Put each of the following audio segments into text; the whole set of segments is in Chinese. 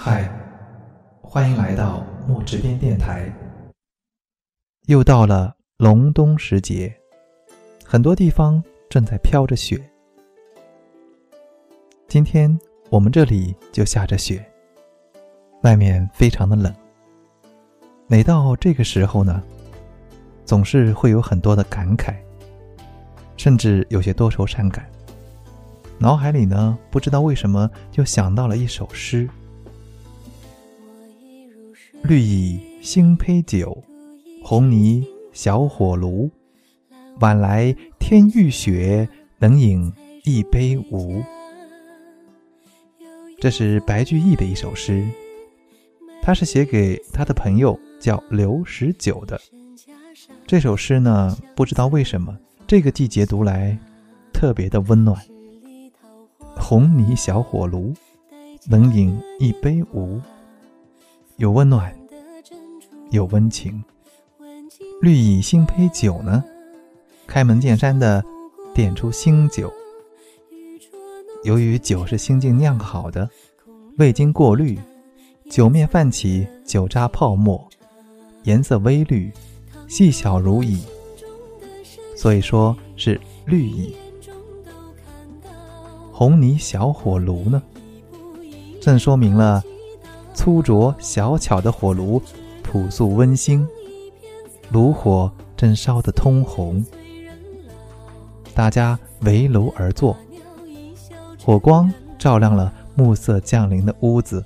嗨，欢迎来到墨之边电台。又到了隆冬时节，很多地方正在飘着雪。今天我们这里就下着雪，外面非常的冷。每到这个时候呢，总是会有很多的感慨，甚至有些多愁善感。脑海里呢，不知道为什么就想到了一首诗。绿蚁新醅酒，红泥小火炉。晚来天欲雪，能饮一杯无？这是白居易的一首诗，他是写给他的朋友叫刘十九的。这首诗呢，不知道为什么这个季节读来特别的温暖。红泥小火炉，能饮一杯无？有温暖，有温情。绿蚁新醅酒呢，开门见山的点出新酒。由于酒是新近酿好的，未经过滤，酒面泛起酒渣泡沫，颜色微绿，细小如蚁，所以说是绿蚁。红泥小火炉呢，正说明了。粗拙小巧的火炉，朴素温馨，炉火正烧得通红。大家围炉而坐，火光照亮了暮色降临的屋子，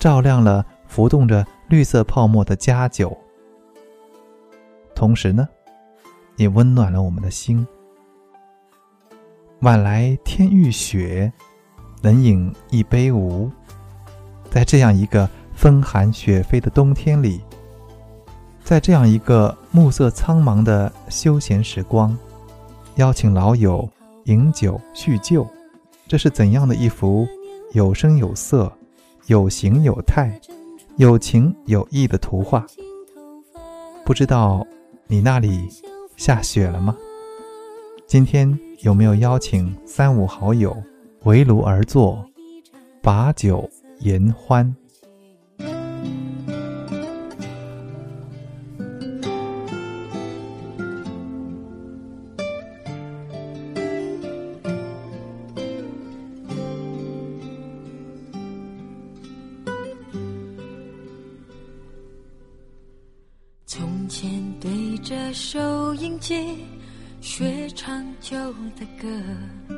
照亮了浮动着绿色泡沫的佳酒，同时呢，也温暖了我们的心。晚来天欲雪，能饮一杯无？在这样一个风寒雪飞的冬天里，在这样一个暮色苍茫的休闲时光，邀请老友饮酒叙旧，这是怎样的一幅有声有色、有形有态、有情有义的图画？不知道你那里下雪了吗？今天有没有邀请三五好友围炉而坐，把酒？言欢，从前对着收音机学唱旧的歌。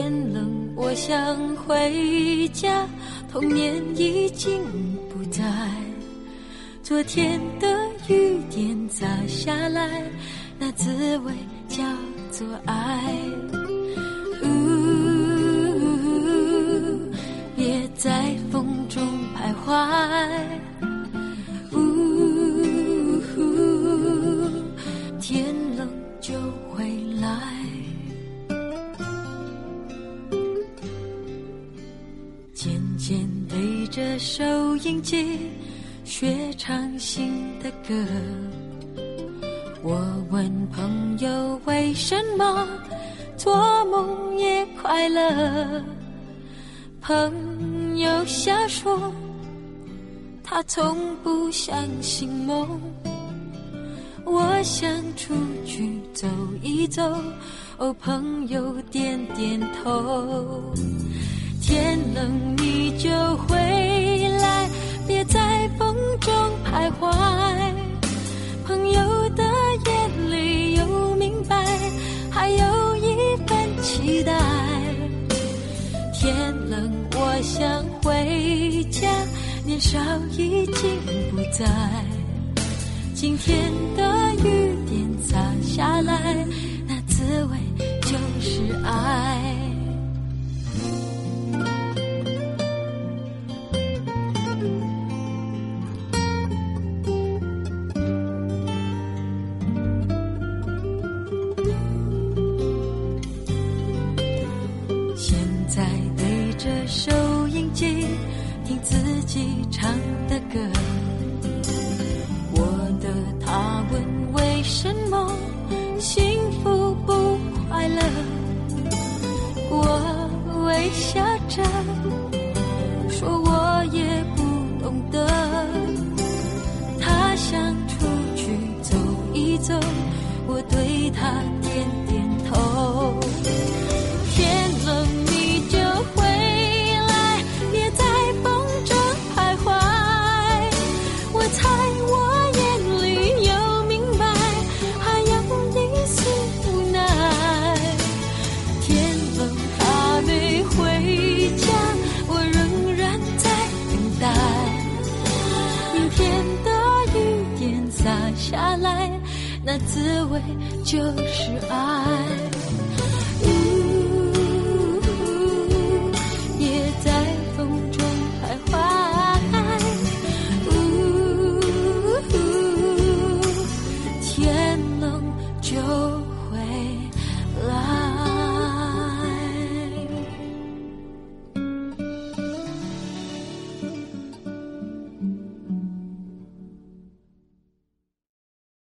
天冷，我想回家，童年已经不在。昨天的雨点砸下来，那滋味叫做爱。收音机学唱新的歌，我问朋友为什么做梦也快乐，朋友笑说他从不相信梦。我想出去走一走，哦，朋友点点头。天冷你就天冷，我想回家，年少已经不在。今天的雨点洒下来，那滋味唱的歌，我的他问为什么幸福不快乐，我微笑着。滋味就是爱，呜，也在风中徘徊，呜，天冷就会来。